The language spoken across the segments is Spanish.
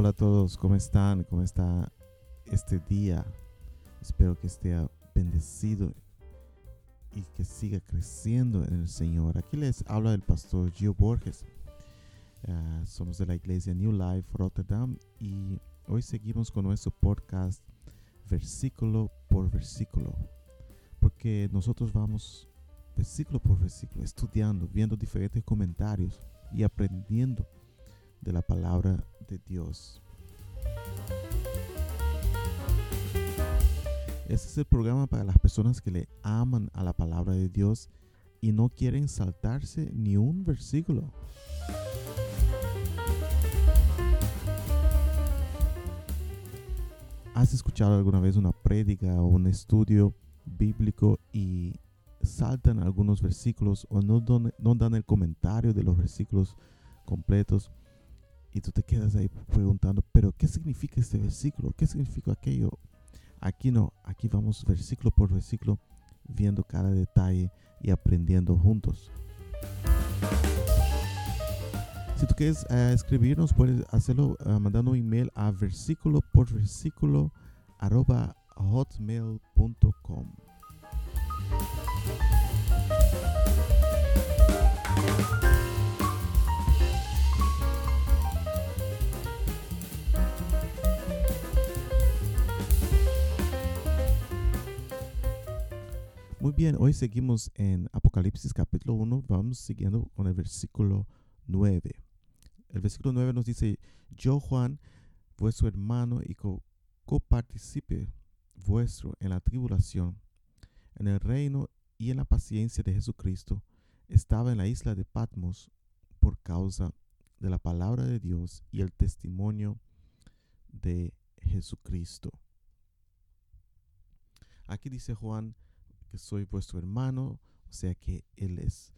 Hola a todos, ¿cómo están? ¿Cómo está este día? Espero que esté bendecido y que siga creciendo en el Señor. Aquí les habla el pastor Gio Borges. Ah, somos de la iglesia New Life Rotterdam y hoy seguimos con nuestro podcast versículo por versículo. Porque nosotros vamos versículo por versículo estudiando, viendo diferentes comentarios y aprendiendo de la palabra de Dios. Este es el programa para las personas que le aman a la palabra de Dios y no quieren saltarse ni un versículo. ¿Has escuchado alguna vez una prédica o un estudio bíblico y saltan algunos versículos o no, no dan el comentario de los versículos completos? Y tú te quedas ahí preguntando, pero ¿qué significa este versículo? ¿Qué significa aquello? Aquí no, aquí vamos versículo por versículo viendo cada detalle y aprendiendo juntos. Si tú quieres eh, escribirnos, puedes hacerlo eh, mandando un email a versículo por versículo arroba hotmail.com. Muy bien, hoy seguimos en Apocalipsis capítulo 1, vamos siguiendo con el versículo 9. El versículo 9 nos dice, yo Juan, vuestro hermano y coparticipe vuestro en la tribulación, en el reino y en la paciencia de Jesucristo, estaba en la isla de Patmos por causa de la palabra de Dios y el testimonio de Jesucristo. Aquí dice Juan, que soy vuestro hermano, o sea que Él es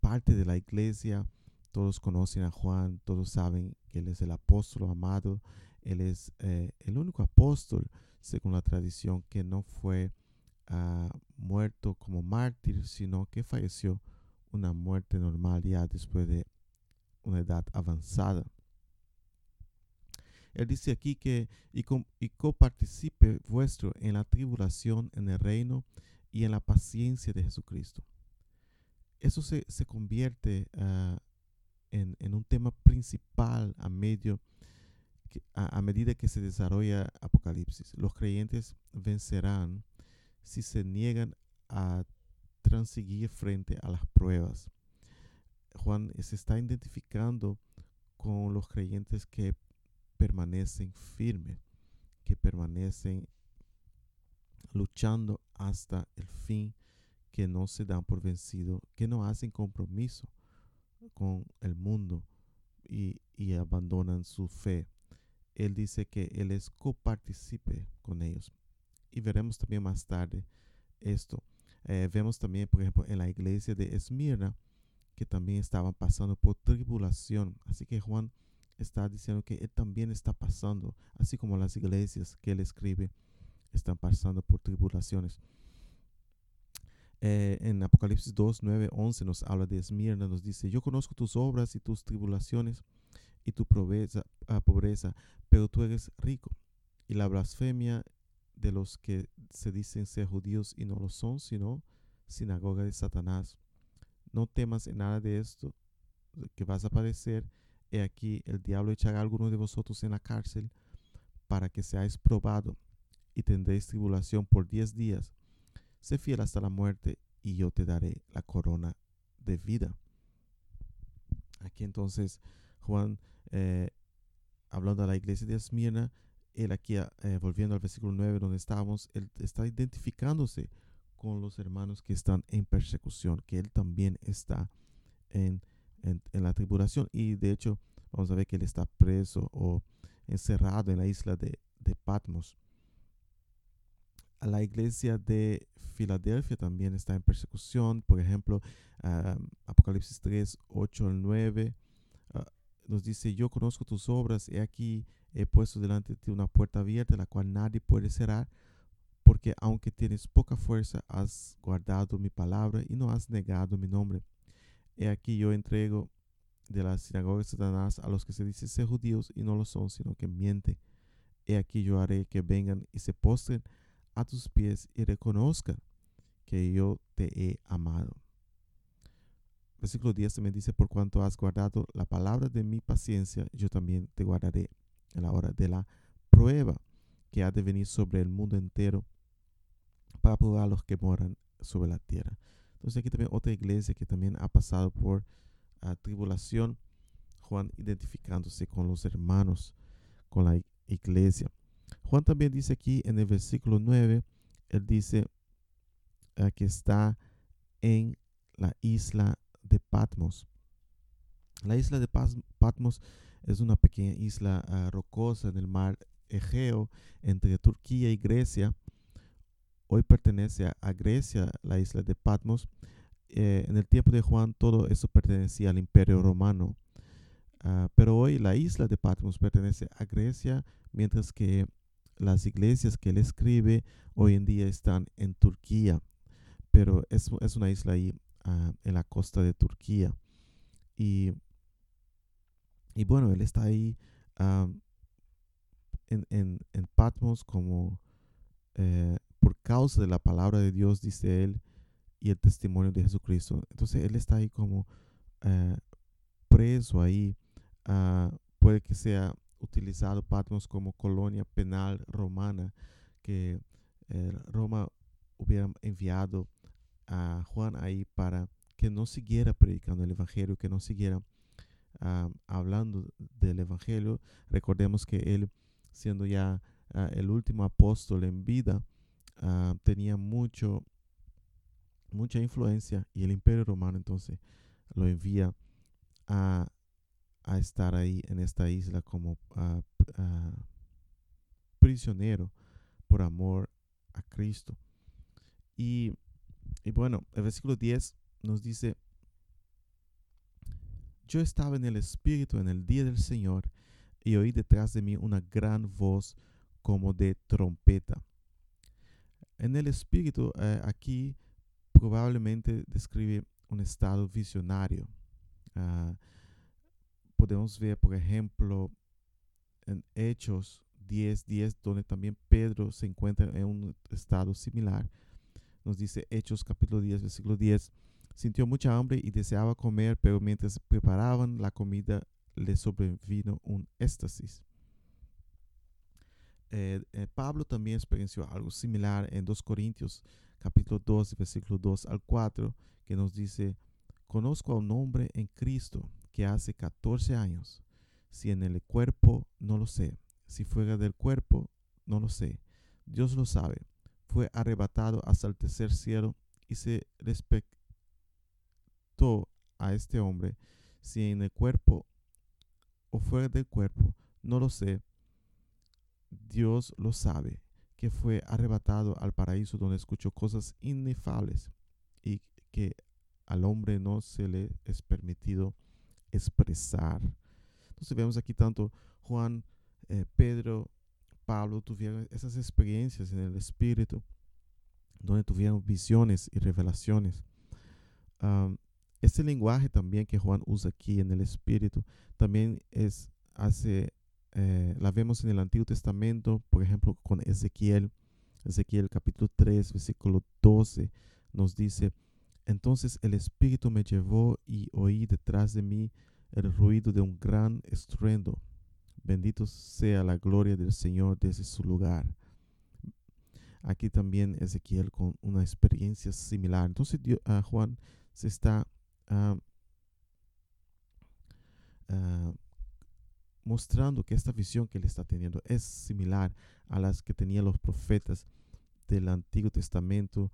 parte de la iglesia. Todos conocen a Juan, todos saben que Él es el apóstol amado, Él es eh, el único apóstol, según la tradición, que no fue ah, muerto como mártir, sino que falleció una muerte normal ya después de una edad avanzada. Él dice aquí que y, y coparticipe vuestro en la tribulación, en el reino y en la paciencia de Jesucristo. Eso se, convierte ah, en, un tema principal a, medio, a, medida que se desarrolla Apocalipsis. Los creyentes vencerán si se niegan a transigir frente a las pruebas. Juan se está identificando con los creyentes que permanecen firmes, que permanecen luchando hasta el fin, que no se dan por vencido, que no hacen compromiso con el mundo y, abandonan su fe. Él dice que Él es coparticipe con ellos. Y veremos también más tarde esto. Eh, vemos también, por ejemplo, en la iglesia de Esmirna, que también estaban pasando por tribulación. Así que Juan está diciendo que él también está pasando, así como las iglesias que él escribe están pasando por tribulaciones. Eh, en Apocalipsis 2, 9, 11 nos habla de Esmirna, nos dice, yo conozco tus obras y tus tribulaciones y tu pobreza, ah, pobreza, pero tú eres rico. Y la blasfemia de los que se dicen ser judíos y no lo son, sino sinagoga de Satanás. No temas en nada de esto que vas a padecer. He aquí, el diablo echará a algunos de vosotros en la cárcel para que seáis probado y tendréis tribulación por diez días. Sé fiel hasta la muerte y yo te daré la corona de vida. Aquí entonces Juan, eh, hablando de la iglesia de Esmirna, él aquí, eh, volviendo al versículo 9 donde estábamos, él está identificándose con los hermanos que están en persecución, que él también está en, en, la tribulación. Y de hecho, vamos a ver que él está preso o encerrado en la isla de, de Patmos la iglesia de Filadelfia también está en persecución. Por ejemplo, Apocalipsis 3, 8 al 9 ah, nos dice, yo conozco tus obras, he aquí he puesto delante de ti una puerta abierta, la cual nadie puede cerrar, porque aunque tienes poca fuerza, has guardado mi palabra y no has negado mi nombre. He aquí yo entrego de la sinagoga de Satanás a los que se dicen ser judíos y no lo son, sino que mienten. He aquí yo haré que vengan y se postren a tus pies y reconozcan que yo te he amado. Versículo 10 también dice, por cuanto has guardado la palabra de mi paciencia, yo también te guardaré en la hora de la prueba que ha de venir sobre el mundo entero para probar a los que moran sobre la tierra. Entonces aquí también otra iglesia que también ha pasado por uh, tribulación, Juan identificándose con los hermanos, con la iglesia. Juan también dice aquí en el versículo 9, él dice que está en la isla de Patmos. La isla de Patmos es una pequeña isla uh, rocosa en el mar Egeo entre Turquía y Grecia. Hoy pertenece a, Grecia, la isla de Patmos. Eh, en el tiempo de Juan todo eso pertenecía al imperio romano. Uh, pero hoy la isla de Patmos pertenece a Grecia, mientras que las iglesias que él escribe hoy en día están en Turquía. Pero es, es una isla ahí uh, en la costa de Turquía. Y, y bueno, él está ahí uh, en, en, en, Patmos como eh, por causa de la palabra de Dios, dice él, y el testimonio de Jesucristo. Entonces él está ahí como eh, preso ahí. Ah, puede que sea utilizado Patmos como colonia penal romana, que eh, Roma hubiera enviado a Juan ahí para que no siguiera predicando el Evangelio, que no siguiera ah, hablando del Evangelio. Recordemos que él, siendo ya ah, el último apóstol en vida, tenía mucho mucha influencia y el imperio romano entonces lo envía a, estar ahí en esta isla como prisionero por amor a Cristo. Y, y bueno, el versículo 10 nos dice, yo estaba en el Espíritu en el día del Señor y oí detrás de mí una gran voz como de trompeta. En el Espíritu, eh, aquí probablemente describe un estado visionario. Uh, podemos ver, por ejemplo, en Hechos 10, 10, donde también Pedro se encuentra en un estado similar. Nos dice Hechos capítulo 10, versículo 10. Sintió mucha hambre y deseaba comer, pero mientras preparaban la comida le sobrevino un éxtasis. Eh, eh, Pablo también experienció algo similar en 2 Corintios capítulo 2, versículo 2 al 4, que nos dice, conozco a un hombre en Cristo que hace 14 años, si en el cuerpo no lo sé, si fuera del cuerpo no lo sé, Dios lo sabe, fue arrebatado hasta el tercer cielo y se respectó a este hombre, si en el cuerpo o fuera del cuerpo, no lo sé, Dios lo sabe que fue arrebatado al paraíso donde escuchó cosas inefables y que al hombre no se le es permitido expresar. Entonces vemos aquí tanto Juan, eh, Pedro, Pablo tuvieron esas experiencias en el Espíritu, donde tuvieron visiones y revelaciones. este lenguaje también que Juan usa aquí en el Espíritu también es hace eh, la vemos en el Antiguo Testamento, por ejemplo, con Ezequiel. Ezequiel capítulo 3, versículo 12 nos dice, entonces el Espíritu me llevó y oí detrás de mí el ruido de un gran estruendo. Bendito sea la gloria del Señor desde su lugar. Aquí también Ezequiel con una experiencia similar. Entonces ah, Juan se está uh, mostrando que esta visión que él está teniendo es similar a las que tenían los profetas del Antiguo Testamento.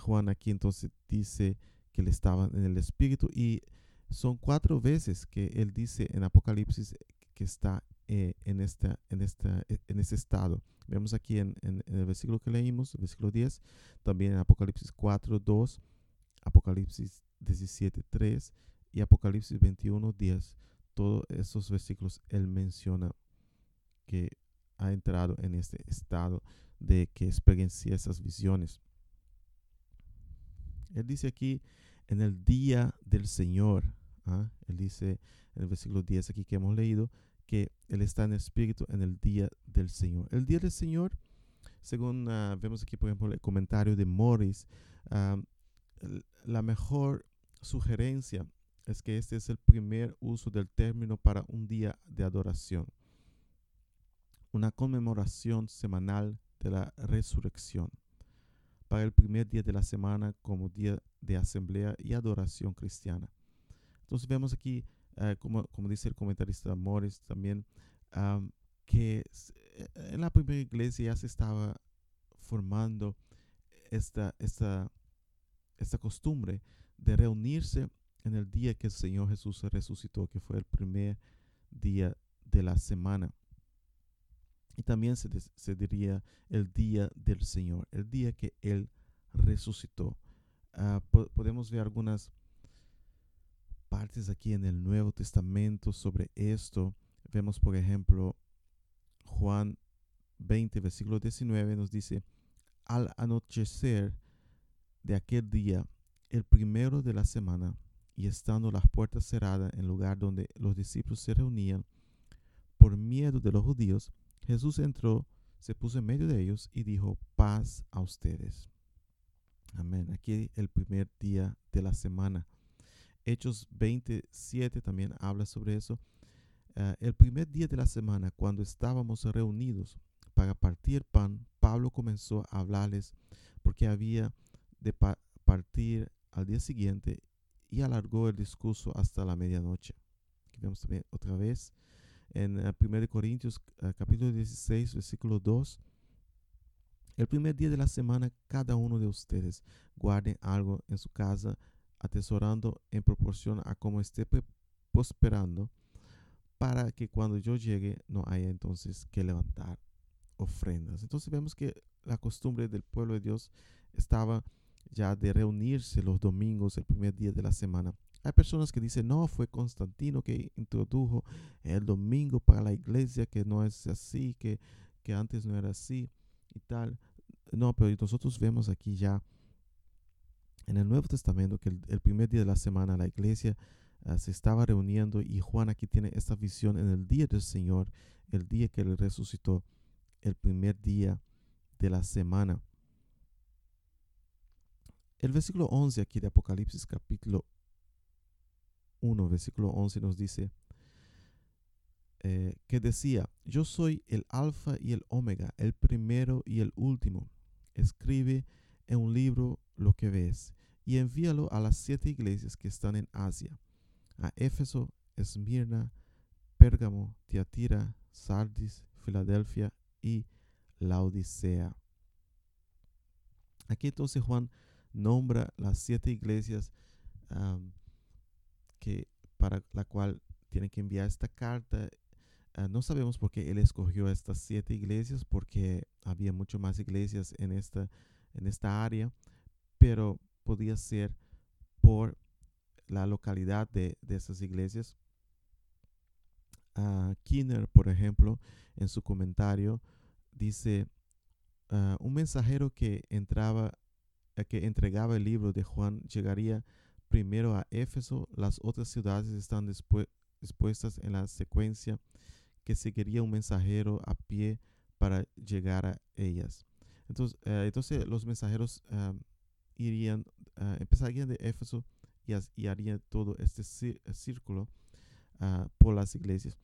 Juan aquí entonces dice que él estaba en el Espíritu y son cuatro veces que él dice en Apocalipsis que está eh, en, esta, en, esta, en este estado. Vemos aquí en, en, el versículo que leímos, el versículo 10, también en Apocalipsis 4, 2, Apocalipsis 17, 3 y Apocalipsis 21, 10 todos esos versículos él menciona que ha entrado en este estado de que experiencia esas visiones. Él dice aquí, en el día del Señor, ¿ah? Él dice en el versículo 10 aquí que hemos leído que Él está en espíritu en el día del Señor. El día del Señor, según ah, vemos aquí, por ejemplo, el comentario de Morris, ah, la mejor sugerencia es que este es el primer uso del término para un día de adoración, una conmemoración semanal de la resurrección, para el primer día de la semana como día de asamblea y adoración cristiana. Entonces vemos aquí, eh, como, como, dice el comentarista Morris también, que eh, en la primera iglesia ya se estaba formando esta, esta, esta costumbre de reunirse en el día que el Señor Jesús resucitó, que fue el primer día de la semana. Y también se, se diría el día del Señor, el día que Él resucitó. Ah, podemos ver algunas partes aquí en el Nuevo Testamento sobre esto. Vemos, por ejemplo, Juan 20, versículo 19 nos dice, al anochecer de aquel día, el primero de la semana, y estando las puertas cerradas en lugar donde los discípulos se reunían, por miedo de los judíos, Jesús entró, se puso en medio de ellos y dijo, paz a ustedes. Amén. Aquí el primer día de la semana. Hechos 27 también habla sobre eso. Ah, el primer día de la semana, cuando estábamos reunidos para partir pan, Pablo comenzó a hablarles porque había de partir al día siguiente y alargó el discurso hasta la medianoche. Aquí vemos también otra vez en 1 ah, Corintios ah, capítulo 16, versículo 2. El primer día de la semana, cada uno de ustedes guarde algo en su casa, atesorando en proporción a cómo esté prosperando, para que cuando yo llegue no haya entonces que levantar ofrendas. Entonces vemos que la costumbre del pueblo de Dios estaba ya de reunirse los domingos, el primer día de la semana. Hay personas que dicen, no, fue Constantino que introdujo el domingo para la iglesia, que no es así, que, que antes no era así y tal. No, pero nosotros vemos aquí ya en el Nuevo Testamento que el, primer día de la semana la iglesia ah, se estaba reuniendo y Juan aquí tiene esta visión en el día del Señor, el día que él resucitó, el primer día de la semana. El versículo 11 aquí de Apocalipsis capítulo 1, versículo 11 nos dice eh, que decía, yo soy el alfa y el omega, el primero y el último. Escribe en un libro lo que ves y envíalo a las siete iglesias que están en Asia, a Éfeso, Esmirna, Pérgamo, Tiatira, Sardis, Filadelfia y Laodicea. Aquí entonces Juan nombra las siete iglesias que para la cual tiene que enviar esta carta. Ah, no sabemos por qué él escogió estas siete iglesias, porque había mucho más iglesias en esta, en esta área, pero podía ser por la localidad de, de esas iglesias. Uh, Kinner, por ejemplo, en su comentario, dice, ah, un mensajero que entraba que entregaba el libro de Juan llegaría primero a Éfeso, las otras ciudades están dispuestas en la secuencia que seguiría un mensajero a pie para llegar a ellas. Entonces, eh, entonces los mensajeros irían, uh, empezarían de Éfeso y, harían todo este círculo ah, por las iglesias.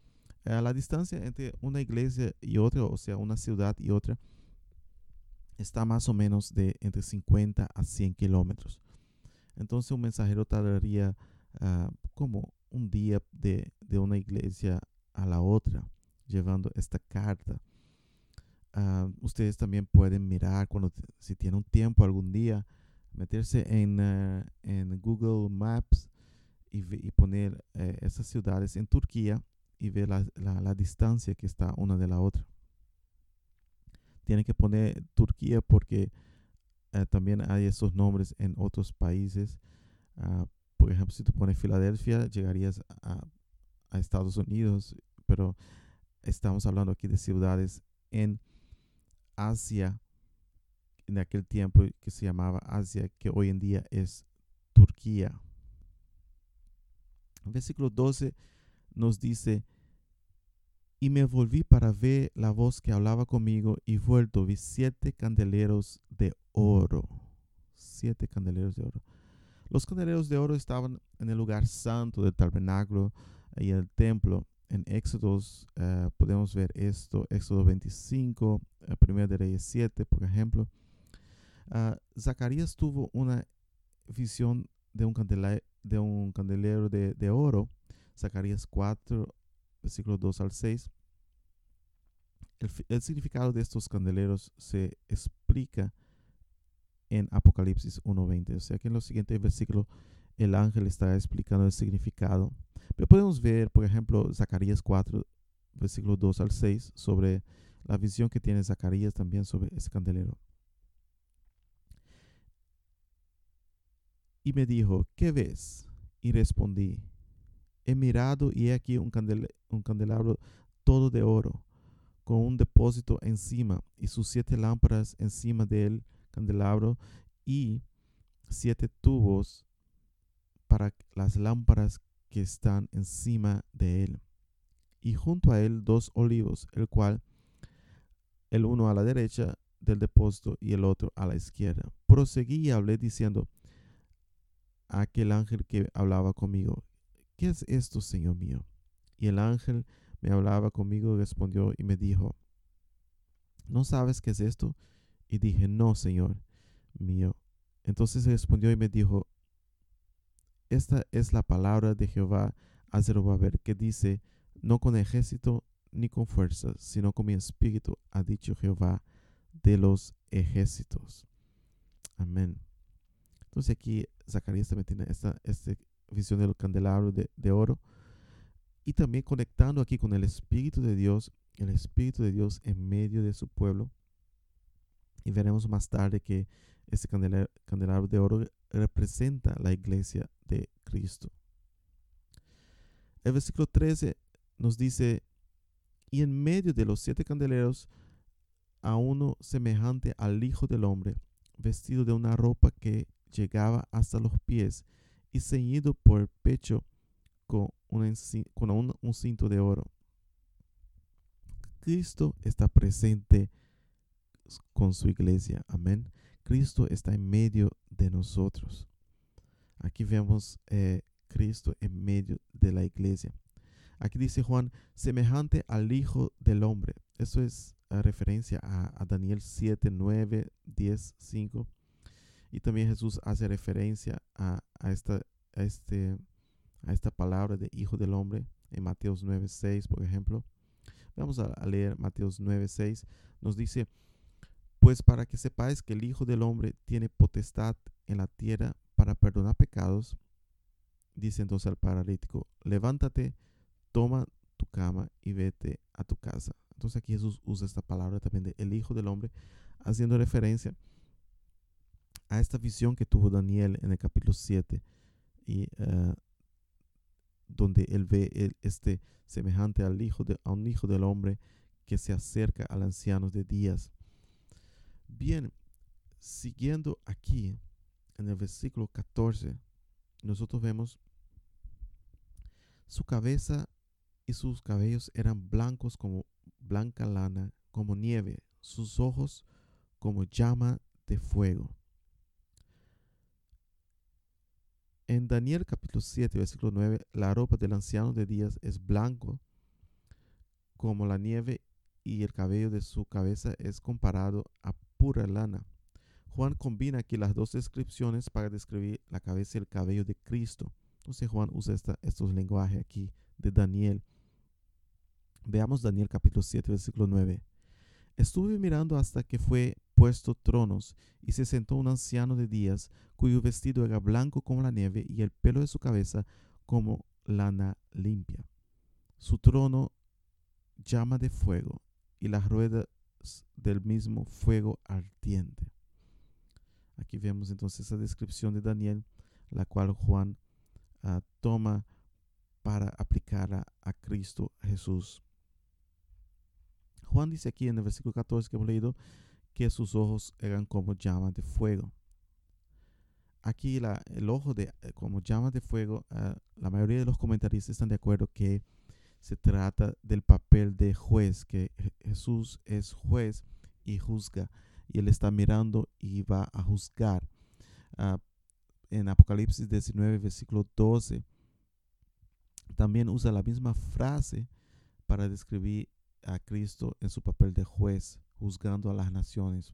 la distancia entre una iglesia y otra, o sea, una ciudad y otra, está más o menos de entre 50 a 100 kilómetros. Entonces un mensajero tardaría ah, como un día de, una iglesia a la otra llevando esta carta. Ah, ustedes también pueden mirar cuando si tienen un tiempo algún día, meterse en, ah, Google Maps y, poner eh, esas ciudades en Turquía y ver la distancia que está una de la otra tiene que poner Turquía porque eh, también hay esos nombres en otros países. Ah, por ejemplo, si tú pones Filadelfia, llegarías a, Estados Unidos, pero estamos hablando aquí de ciudades en Asia, en aquel tiempo que se llamaba Asia, que hoy en día es Turquía. Versículo 12 nos dice, y me volví para ver la voz que hablaba conmigo y vuelto vi siete candeleros de oro. Siete candeleros de oro. Los candeleros de oro estaban en el lugar santo del tabernáculo y el templo. En Éxodos eh, podemos ver esto, Éxodo 25, 1 eh, de Reyes 7, por ejemplo. Ah, Zacarías tuvo una visión de un, de un candelero de, oro. Zacarías 4, versículos 2 al 6. El, significado de estos candeleros se explica en Apocalipsis 1.20. O sea que en los siguientes versículos el ángel está explicando el significado. Pero podemos ver, por ejemplo, Zacarías 4, versículos 2 al 6, sobre la visión que tiene Zacarías también sobre ese candelero. Y me dijo, ¿qué ves? Y respondí, he mirado y he aquí un, un candelabro todo de oro, con un depósito encima y sus siete lámparas encima del candelabro y siete tubos para las lámparas que están encima de él. Y junto a él dos olivos, el cual el uno a la derecha del depósito y el otro a la izquierda. Proseguí y hablé diciendo a aquel ángel que hablaba conmigo, ¿qué es esto, Señor mío? Y el ángel me hablaba conmigo, respondió y me dijo, ¿no sabes qué es esto? Y dije, no, Señor mío. Entonces respondió y me dijo, esta es la palabra de Jehová a Zerubabel, que dice, no con ejército ni con fuerza, sino con mi espíritu, ha dicho Jehová de los ejércitos. Amén. Entonces aquí Zacarías también tiene esta, este visión del candelabro de, oro. Y también conectando aquí con el Espíritu de Dios, el Espíritu de Dios en medio de su pueblo. Y veremos más tarde que este candelabro de oro representa la iglesia de Cristo. El versículo 13 nos dice, y en medio de los siete candeleros, a uno semejante al Hijo del Hombre, vestido de una ropa que llegaba hasta los pies y ceñido por el pecho con, un, cinto de oro. Cristo está presente con su iglesia. Amén. Cristo está en medio de nosotros. Aquí vemos eh, Cristo en medio de la iglesia. Aquí dice Juan, semejante al Hijo del Hombre. Eso es referencia a, a, Daniel 7, 9, 10, 5. Y también Jesús hace referencia a, esta, este, a esta palabra de Hijo del Hombre en Mateos 9, 6, por ejemplo. Vamos a, leer Mateos 9, 6. Nos dice, pues para que sepáis que el Hijo del Hombre tiene potestad en la tierra para perdonar pecados, dice entonces al paralítico, levántate, toma tu cama y vete a tu casa. Entonces aquí Jesús usa esta palabra también de el Hijo del Hombre, haciendo referencia a esta visión que tuvo Daniel en el capítulo 7 y eh, donde él ve este semejante al hijo de, a un hijo del hombre que se acerca al anciano de días. Bien, siguiendo aquí en el versículo 14, nosotros vemos su cabeza y sus cabellos eran blancos como blanca lana, como nieve, sus ojos como llama de fuego. En Daniel capítulo 7, versículo 9, la ropa del anciano de días es blanco como la nieve y el cabello de su cabeza es comparado a pura lana. Juan combina aquí las dos descripciones para describir la cabeza y el cabello de Cristo. Entonces Juan usa estos lenguajes aquí de Daniel. Veamos Daniel capítulo 7, versículo 9. Estuve mirando hasta que fue puesto tronos, y se sentó un anciano de días, cuyo vestido era blanco como la nieve, y el pelo de su cabeza como lana limpia. Su trono llama de fuego, y las ruedas del mismo fuego ardiente. Aquí vemos entonces esa descripción de Daniel, la cual Juan ah, toma para aplicarla a Cristo Jesús. Juan dice aquí en el versículo 14 que hemos leído que sus ojos eran como llamas de fuego. aquí el ojo de eh, como llamas de fuego, ah, la mayoría de los comentaristas están de acuerdo que se trata del papel de juez, que Jesús es juez y juzga, y él está mirando y va a juzgar. Ah, en Apocalipsis 19, versículo 12, también usa la misma frase para describir a Cristo en su papel de juez, juzgando a las naciones.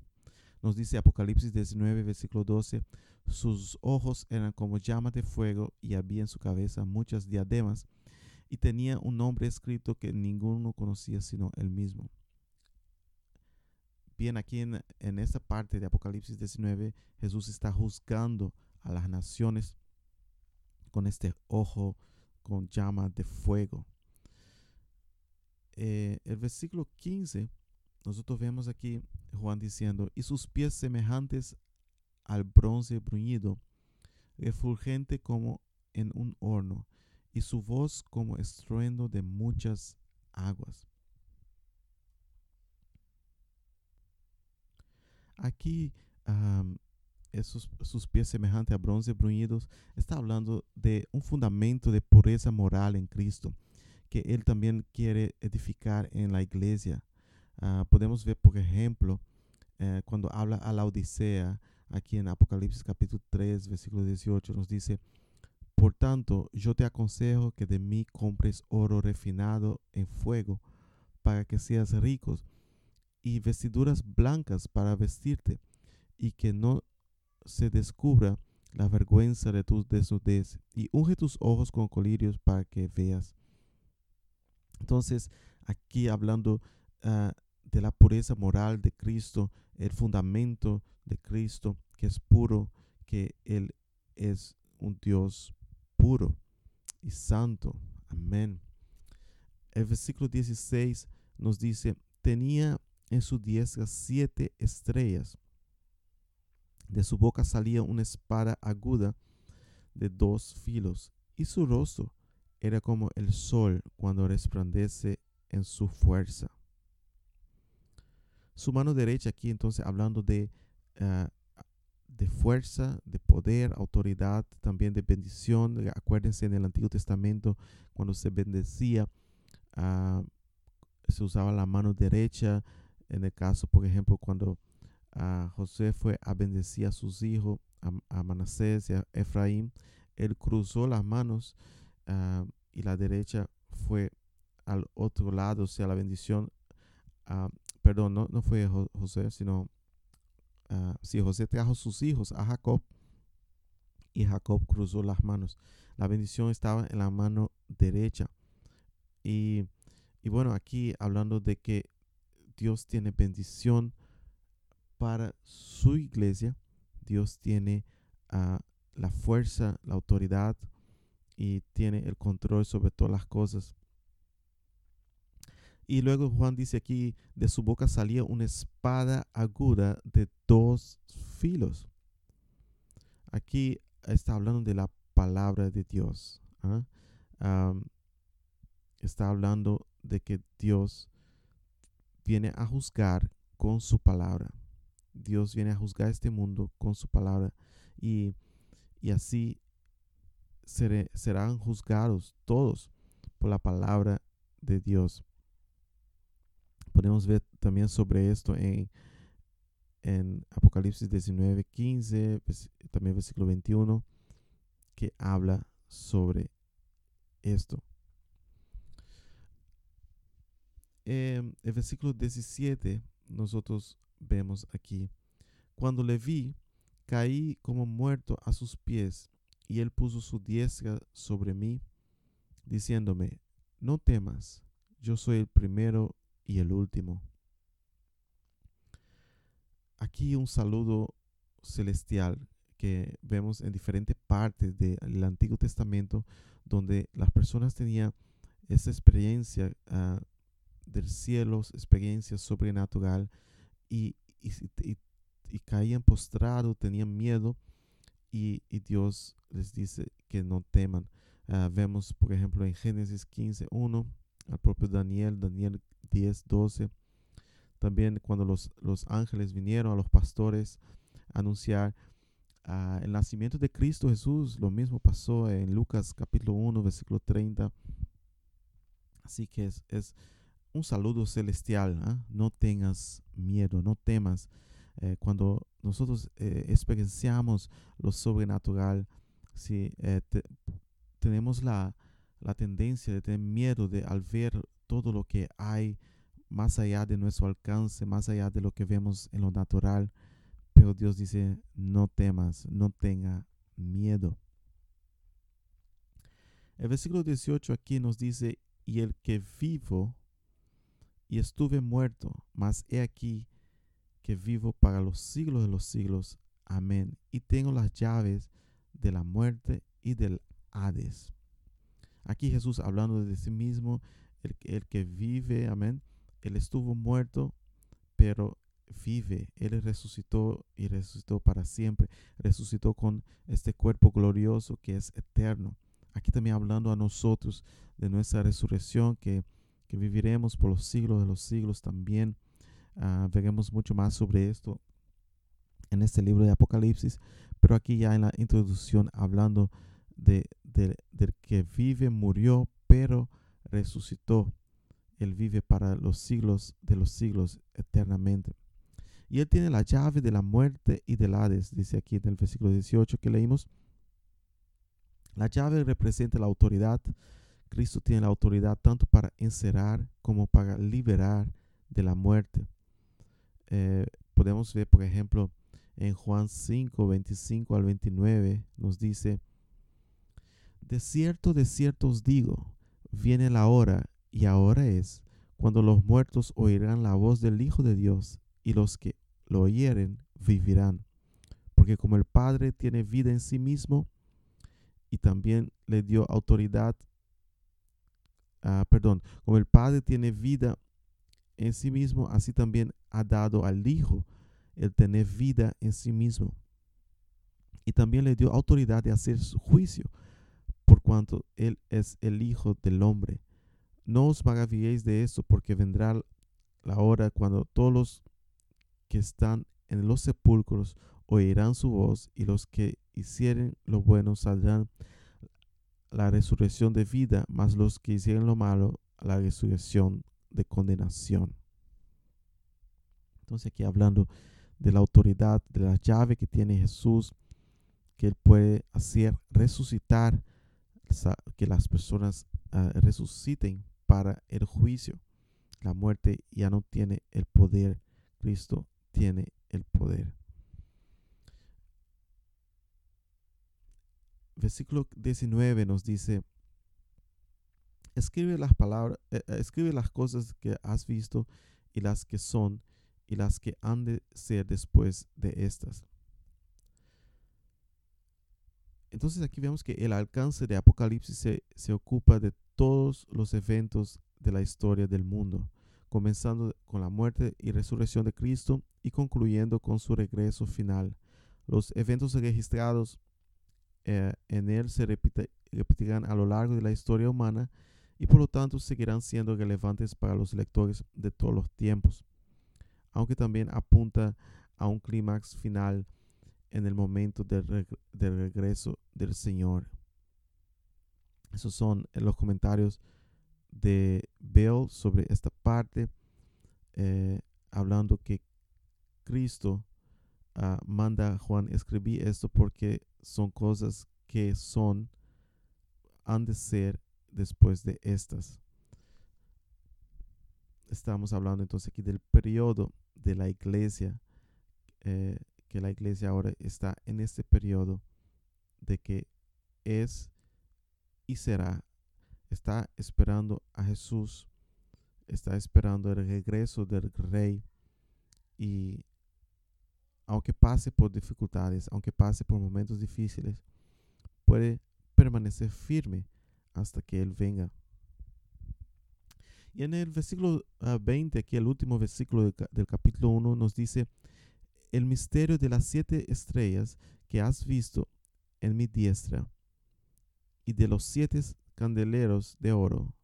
Nos dice Apocalipsis 19, versículo 12, sus ojos eran como llamas de fuego y había en su cabeza muchas diademas y tenía un nombre escrito que ninguno conocía sino él mismo. Bien, aquí en, esta parte de Apocalipsis 19, Jesús está juzgando a las naciones con este ojo con llamas de fuego. Eh, el versículo 15, nosotros vemos aquí Juan diciendo, y sus pies semejantes al bronce bruñido, refulgente como en un horno, y su voz como estruendo de muchas aguas. Aquí esos, sus pies semejantes a bronce bruñidos, está hablando de un fundamento de pureza moral en Cristo que Él también quiere edificar en la iglesia. Ah, podemos ver, por ejemplo, eh, cuando habla a la Odisea, aquí en Apocalipsis capítulo 3, versículo 18, nos dice, por tanto, yo te aconsejo que de mí compres oro refinado en fuego para que seas ricos y vestiduras blancas para vestirte y que no se descubra la vergüenza de tus desnudez y unge tus ojos con colirios para que veas. Entonces, aquí hablando ah, de la pureza moral de Cristo, el fundamento de Cristo, que es puro, que Él es un Dios puro y santo. Amén. El versículo 16 nos dice, tenía en su diestra siete estrellas de su boca salía una espada aguda de dos filos, y su rostro era como el sol cuando resplandece en su fuerza. Su mano derecha aquí entonces hablando de, ah, de fuerza, de poder, autoridad, también de bendición. Acuérdense en el Antiguo Testamento cuando se bendecía, ah, se usaba la mano derecha. En el caso, por ejemplo, cuando José fue a bendecir a sus hijos, a, Manasés y a Efraín. Él cruzó las manos ah, y la derecha fue al otro lado, o sea, la bendición, ah, perdón, no, no fue José, sino, uh, si José trajo sus hijos a Jacob y Jacob cruzó las manos. La bendición estaba en la mano derecha. Y, y bueno, aquí hablando de que Dios tiene bendición para su iglesia. Dios tiene ah, la fuerza, la autoridad y tiene el control sobre todas las cosas. Y luego Juan dice aquí, de su boca salía una espada aguda de dos filos. Aquí está hablando de la palabra de Dios. ¿ah? está hablando de que Dios viene a juzgar con su palabra. Dios viene a juzgar este mundo con su palabra y, así serán juzgados todos por la palabra de Dios. Podemos ver también sobre esto en, en Apocalipsis 19, 15, también versículo 21, que habla sobre esto. En el versículo 17, nosotros vemos aquí. Cuando le vi, caí como muerto a sus pies, y él puso su diestra sobre mí, diciéndome, no temas, yo soy el primero y el último. Aquí un saludo celestial que vemos en diferentes partes del Antiguo Testamento, donde las personas tenían esa experiencia uh, del cielo, experiencia sobrenatural, y, y, caían postrados, tenían miedo y, Dios les dice que no teman. Ah, vemos, por ejemplo, en Génesis 15, 1, al propio Daniel, Daniel 10, 12. También cuando los, los ángeles vinieron a los pastores a anunciar ah, el nacimiento de Cristo Jesús, lo mismo pasó en Lucas capítulo 1, versículo 30. Así que es, es un saludo celestial. ¿ah? No tengas miedo, no temas. Eh, cuando nosotros eh, experienciamos lo sobrenatural, si eh, tenemos la, la, tendencia de tener miedo de al ver todo lo que hay más allá de nuestro alcance, más allá de lo que vemos en lo natural. Pero Dios dice, no temas, no tenga miedo. El versículo 18 aquí nos dice, y el que vivo y estuve muerto, mas he aquí que vivo para los siglos de los siglos. Amén. Y tengo las llaves de la muerte y del Hades. Aquí Jesús hablando de sí mismo, el, que vive, amén. Él estuvo muerto, pero vive. Él resucitó y resucitó para siempre. Resucitó con este cuerpo glorioso que es eterno. Aquí también hablando a nosotros de nuestra resurrección que que viviremos por los siglos de los siglos también. Ah, veremos mucho más sobre esto en este libro de Apocalipsis, pero aquí ya en la introducción hablando de, del que vive, murió, pero resucitó. Él vive para los siglos de los siglos eternamente. Y él tiene la llave de la muerte y del Hades, dice aquí en el versículo 18 que leímos. La llave representa la autoridad Cristo tiene la autoridad tanto para encerrar como para liberar de la muerte. Eh, podemos ver, por ejemplo, en Juan 5, 25 al 29, nos dice, De cierto, de cierto os digo, viene la hora, y ahora es, cuando los muertos oirán la voz del Hijo de Dios, y los que lo oyeren vivirán. Porque como el Padre tiene vida en sí mismo, y también le dio autoridad Ah, perdón, como el Padre tiene vida en sí mismo, así también ha dado al Hijo el tener vida en sí mismo. Y también le dio autoridad de hacer su juicio, por cuanto Él es el Hijo del hombre. No os maravilléis de esto, porque vendrá la hora cuando todos los que están en los sepulcros oirán su voz, y los que hicieren lo bueno saldrán la resurrección de vida, más los que hicieron lo malo, la resurrección de condenación. Entonces aquí hablando de la autoridad, de la llave que tiene Jesús, que Él puede hacer resucitar, que las personas ah, resuciten para el juicio. La muerte ya no tiene el poder, Cristo tiene el poder. versículo 19 nos dice, escribe las palabras, eh, eh, escribe las cosas que has visto y las que son y las que han de ser después de estas. Entonces aquí vemos que el alcance de Apocalipsis se, se ocupa de todos los eventos de la historia del mundo, comenzando con la muerte y resurrección de Cristo y concluyendo con su regreso final. Los eventos registrados eh, en él se repetirán a lo largo de la historia humana y por lo tanto seguirán siendo relevantes para los lectores de todos los tiempos, aunque también apunta a un clímax final en el momento del, regreso del Señor. Esos son eh, los comentarios de Bell sobre esta parte, eh, hablando que Cristo ah, manda a Juan escribir esto porque son cosas que son, han de ser después de estas. Estamos hablando entonces aquí del periodo de la iglesia, eh, que la iglesia ahora está en este periodo de que es y será, está esperando a Jesús, está esperando el regreso del rey y aunque pase por dificultades, aunque pase por momentos difíciles, puede permanecer firme hasta que Él venga. Y en el versículo 20, ah, aquí el último versículo del capítulo 1, nos dice, el misterio de las siete estrellas que has visto en mi diestra y de los siete candeleros de oro.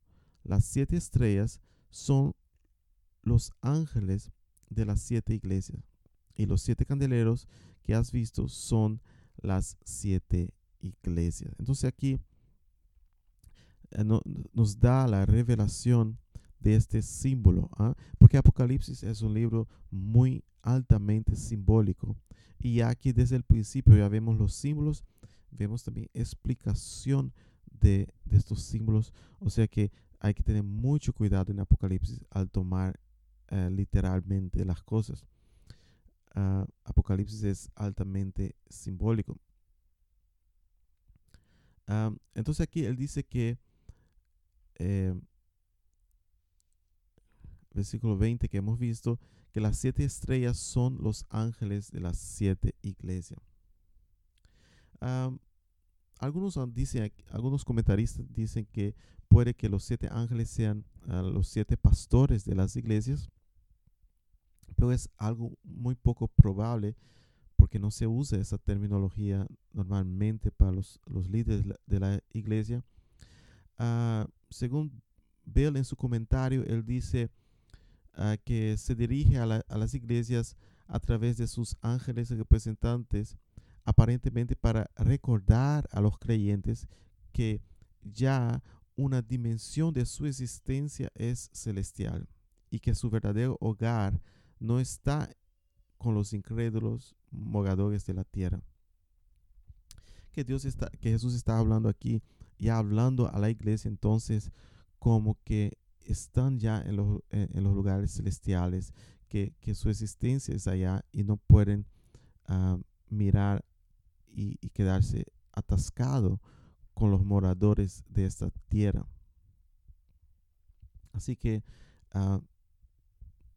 Las siete estrellas son los ángeles de las siete iglesias y los siete candeleros que has visto son las siete iglesias. Entonces aquí eh, nos da la revelación de este símbolo, ¿ah? porque Apocalipsis es un libro muy altamente simbólico. Y aquí desde el principio ya vemos los símbolos, vemos también explicación de, estos símbolos. O sea que hay que tener mucho cuidado en Apocalipsis al tomar eh, literalmente las cosas. Ah, Apocalipsis es altamente simbólico. Ah, entonces aquí él dice que eh, versículo 20 que hemos visto, que las siete estrellas son los ángeles de las siete iglesias. algunos, dicen, algunos comentaristas dicen que puede que los siete ángeles sean ah, los siete pastores de las iglesias, pero es algo muy poco probable porque no se usa esa terminología normalmente para los, líderes de la iglesia. Ah, según Bill en su comentario, él dice que se dirige a, las iglesias a través de sus ángeles representantes, aparentemente para recordar a los creyentes que ya una dimensión de su existencia es celestial y que su verdadero hogar no está con los incrédulos moradores de la tierra. Que Dios está, que Jesús está hablando aquí, ya hablando a la iglesia entonces como que están ya en los, en, los lugares celestiales, que, su existencia es allá y no pueden ah, mirar y, quedarse atascado con los moradores de esta tierra. Así que uh,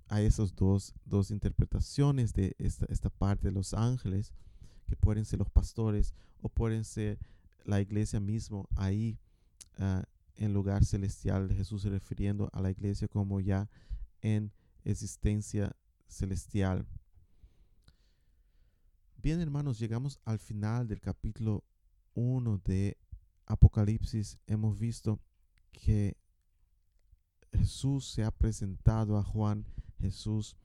hay esas dos, dos, interpretaciones de esta, esta, parte de los ángeles, que pueden ser los pastores o pueden ser la iglesia mismo ahí uh, en lugar celestial, Jesús refiriendo a la iglesia como ya en existencia celestial. Bien, hermanos, llegamos al final del capítulo 1 de Apocalipsis. Hemos visto que Jesús se ha presentado a Juan. Jesús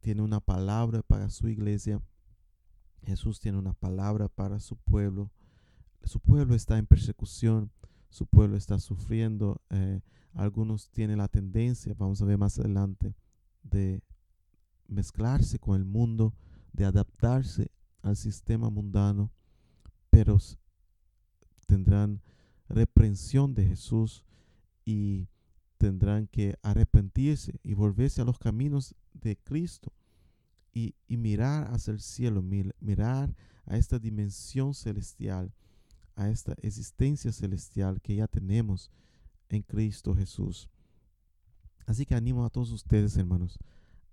tiene una palabra para su iglesia. Jesús tiene una palabra para su pueblo. Su pueblo está en persecución su pueblo está sufriendo. Eh, algunos tienen la tendencia, vamos a ver más adelante, de mezclarse con el mundo, de adaptarse al sistema mundano, pero tendrán reprensión de Jesús y tendrán que arrepentirse y volverse a los caminos de Cristo y, mirar hacia el cielo, mirar a esta dimensión celestial a esta existencia celestial que ya tenemos en Cristo Jesús. Así que animo a todos ustedes, hermanos,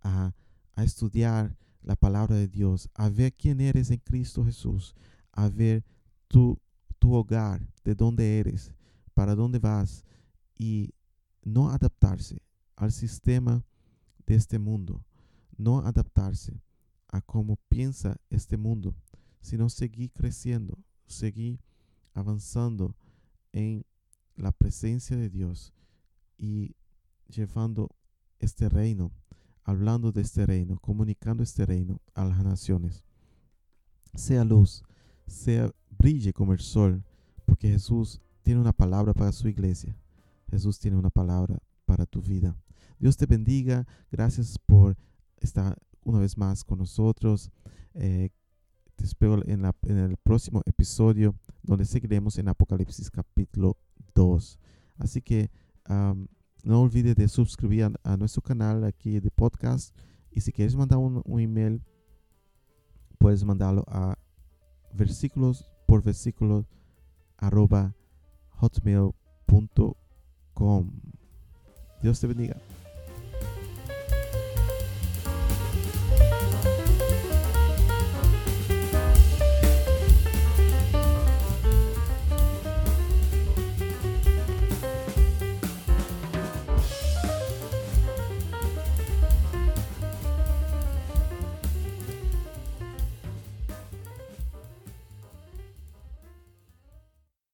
a, estudiar la palabra de Dios, a ver quién eres en Cristo Jesús, a ver tu, tu hogar, de dónde eres, para dónde vas y no adaptarse al sistema de este mundo, no adaptarse a cómo piensa este mundo, sino seguir creciendo, seguir avanzando en la presencia de Dios y llevando este reino, hablando de este reino, comunicando este reino a las naciones. Sea luz, sea brille como el sol, porque Jesús tiene una palabra para su iglesia. Jesús tiene una palabra para tu vida. Dios te bendiga. Gracias por estar una vez más con nosotros. Eh, te espero en, en el próximo episodio donde seguiremos en Apocalipsis capítulo 2. Así que no olvides de suscribir a, nuestro canal aquí de podcast. Y si quieres mandar un, email, puedes mandarlo a versículos por versículos arroba hotmail.com. Dios te bendiga.